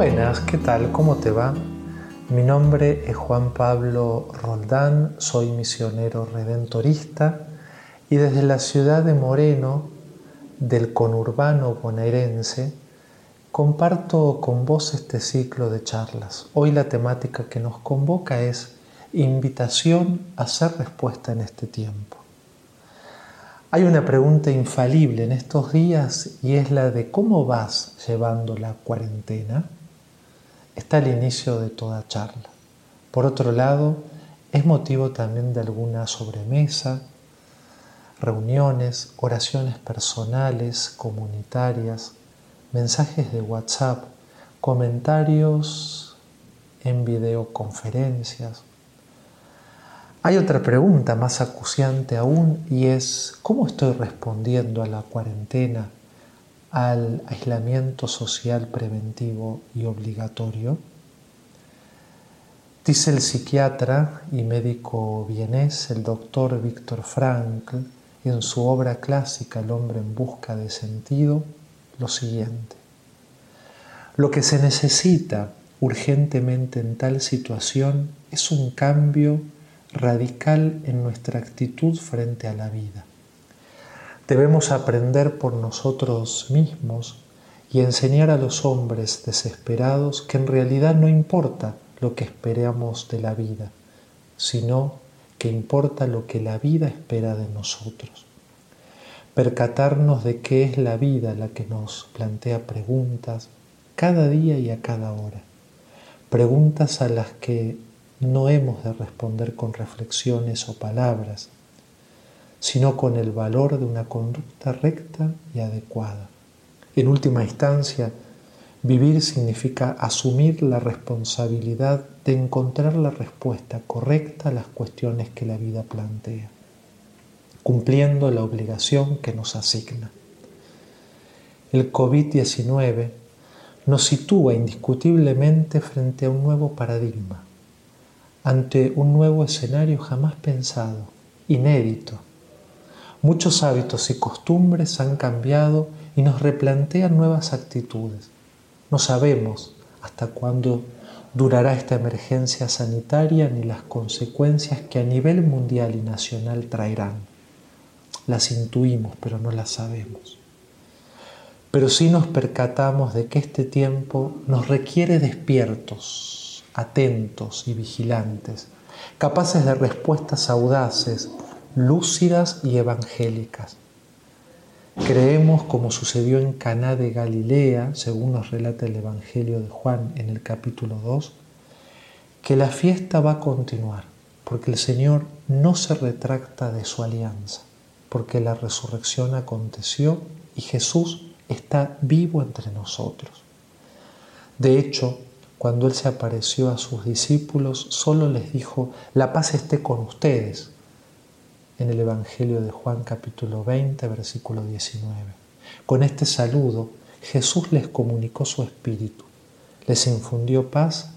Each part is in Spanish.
Buenas, ¿qué tal? ¿Cómo te va? Mi nombre es Juan Pablo Roldán, soy misionero redentorista y desde la ciudad de Moreno, del conurbano bonaerense, comparto con vos este ciclo de charlas. Hoy la temática que nos convoca es invitación a ser respuesta en este tiempo. Hay una pregunta infalible en estos días y es la de cómo vas llevando la cuarentena. Está el inicio de toda charla. Por otro lado, es motivo también de alguna sobremesa, reuniones, oraciones personales, comunitarias, mensajes de WhatsApp, comentarios en videoconferencias, hay otra pregunta más acuciante aún y es, ¿cómo estoy respondiendo a la cuarentena, al aislamiento social preventivo y obligatorio? Dice el psiquiatra y médico vienés, el doctor Víctor Frankl, en su obra clásica El hombre en busca de sentido, lo siguiente. Lo que se necesita urgentemente en tal situación es un cambio radical en nuestra actitud frente a la vida. Debemos aprender por nosotros mismos y enseñar a los hombres desesperados que en realidad no importa lo que esperamos de la vida, sino que importa lo que la vida espera de nosotros. Percatarnos de qué es la vida la que nos plantea preguntas cada día y a cada hora. Preguntas a las que no hemos de responder con reflexiones o palabras, sino con el valor de una conducta recta y adecuada. En última instancia, vivir significa asumir la responsabilidad de encontrar la respuesta correcta a las cuestiones que la vida plantea, cumpliendo la obligación que nos asigna. El COVID-19 nos sitúa indiscutiblemente frente a un nuevo paradigma ante un nuevo escenario jamás pensado, inédito. Muchos hábitos y costumbres han cambiado y nos replantean nuevas actitudes. No sabemos hasta cuándo durará esta emergencia sanitaria ni las consecuencias que a nivel mundial y nacional traerán. Las intuimos, pero no las sabemos. Pero sí nos percatamos de que este tiempo nos requiere despiertos, atentos y vigilantes, capaces de respuestas audaces, lúcidas y evangélicas. Creemos, como sucedió en Caná de Galilea, según nos relata el Evangelio de Juan en el capítulo 2, que la fiesta va a continuar, porque el Señor no se retracta de su alianza, porque la resurrección aconteció y Jesús está vivo entre nosotros. De hecho, cuando Él se apareció a sus discípulos, solo les dijo, la paz esté con ustedes, en el Evangelio de Juan capítulo 20, versículo 19. Con este saludo, Jesús les comunicó su espíritu, les infundió paz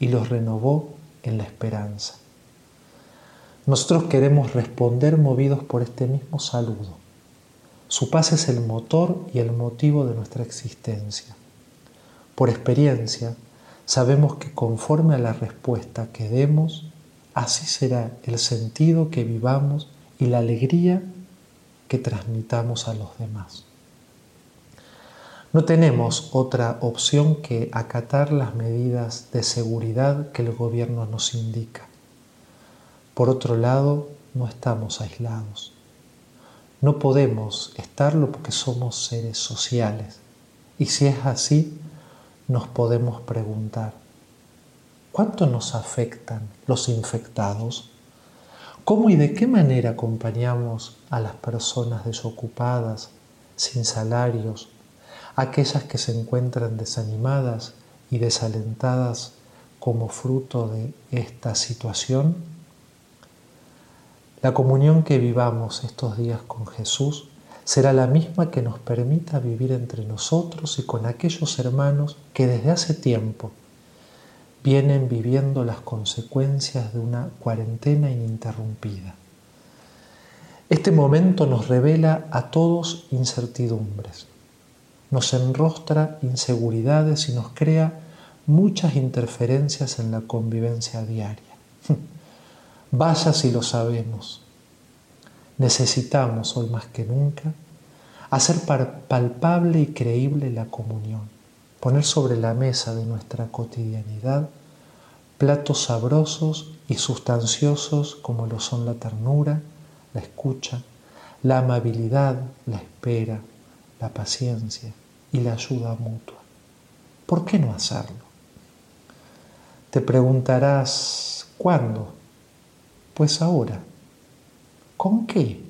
y los renovó en la esperanza. Nosotros queremos responder movidos por este mismo saludo. Su paz es el motor y el motivo de nuestra existencia. Por experiencia, sabemos que conforme a la respuesta que demos, así será el sentido que vivamos y la alegría que transmitamos a los demás. No tenemos otra opción que acatar las medidas de seguridad que el gobierno nos indica. Por otro lado, no estamos aislados. No podemos estarlo porque somos seres sociales. Y si es así, nos podemos preguntar, ¿cuánto nos afectan los infectados? ¿Cómo y de qué manera acompañamos a las personas desocupadas, sin salarios, aquellas que se encuentran desanimadas y desalentadas como fruto de esta situación? La comunión que vivamos estos días con Jesús será la misma que nos permita vivir entre nosotros y con aquellos hermanos que desde hace tiempo vienen viviendo las consecuencias de una cuarentena ininterrumpida. Este momento nos revela a todos incertidumbres, nos enrostra inseguridades y nos crea muchas interferencias en la convivencia diaria. Vaya si lo sabemos. Necesitamos, hoy más que nunca, hacer palpable y creíble la comunión, poner sobre la mesa de nuestra cotidianidad platos sabrosos y sustanciosos como lo son la ternura, la escucha, la amabilidad, la espera, la paciencia y la ayuda mutua. ¿Por qué no hacerlo? Te preguntarás, ¿cuándo? Pues ahora. ¿Con qué?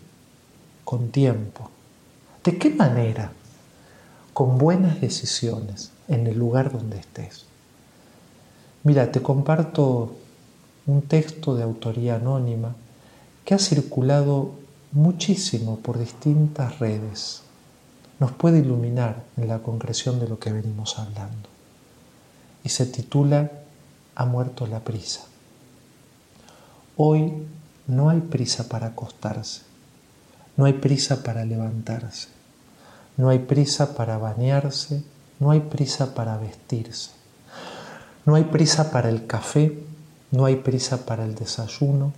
Con tiempo. ¿De qué manera? Con buenas decisiones en el lugar donde estés. Mira, te comparto un texto de autoría anónima que ha circulado muchísimo por distintas redes. Nos puede iluminar en la concreción de lo que venimos hablando. Y se titula Ha muerto la prisa. Hoy no hay prisa para acostarse, no hay prisa para levantarse, no hay prisa para bañarse, no hay prisa para vestirse, no hay prisa para el café, no hay prisa para el desayuno,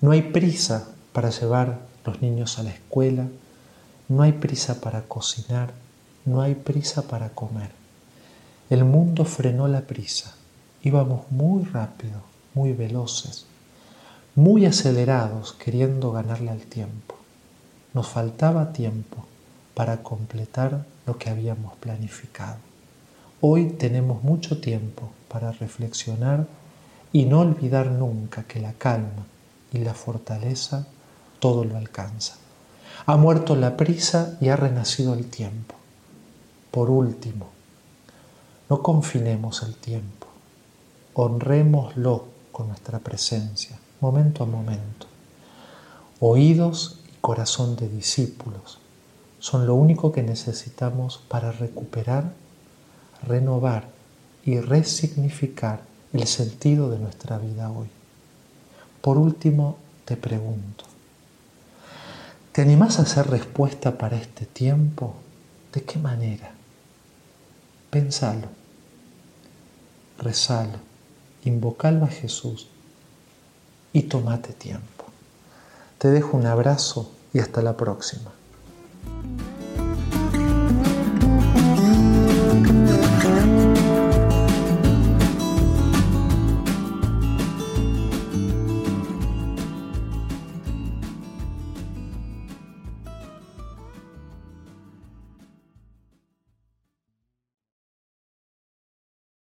no hay prisa para llevar los niños a la escuela, no hay prisa para cocinar, no hay prisa para comer. El mundo frenó la prisa, íbamos muy rápido, muy veloces, muy acelerados queriendo ganarle al tiempo. Nos faltaba tiempo para completar lo que habíamos planificado. Hoy tenemos mucho tiempo para reflexionar y no olvidar nunca que la calma y la fortaleza todo lo alcanza. Ha muerto la prisa y ha renacido el tiempo. Por último, no confinemos el tiempo, honrémoslo con nuestra presencia momento a momento. Oídos y corazón de discípulos son lo único que necesitamos para recuperar, renovar y resignificar el sentido de nuestra vida hoy. Por último, te pregunto, ¿te animás a hacer respuesta para este tiempo? ¿De qué manera? Pensalo, rezalo, invocalo a Jesús y tómate tiempo. Te dejo un abrazo y hasta la próxima.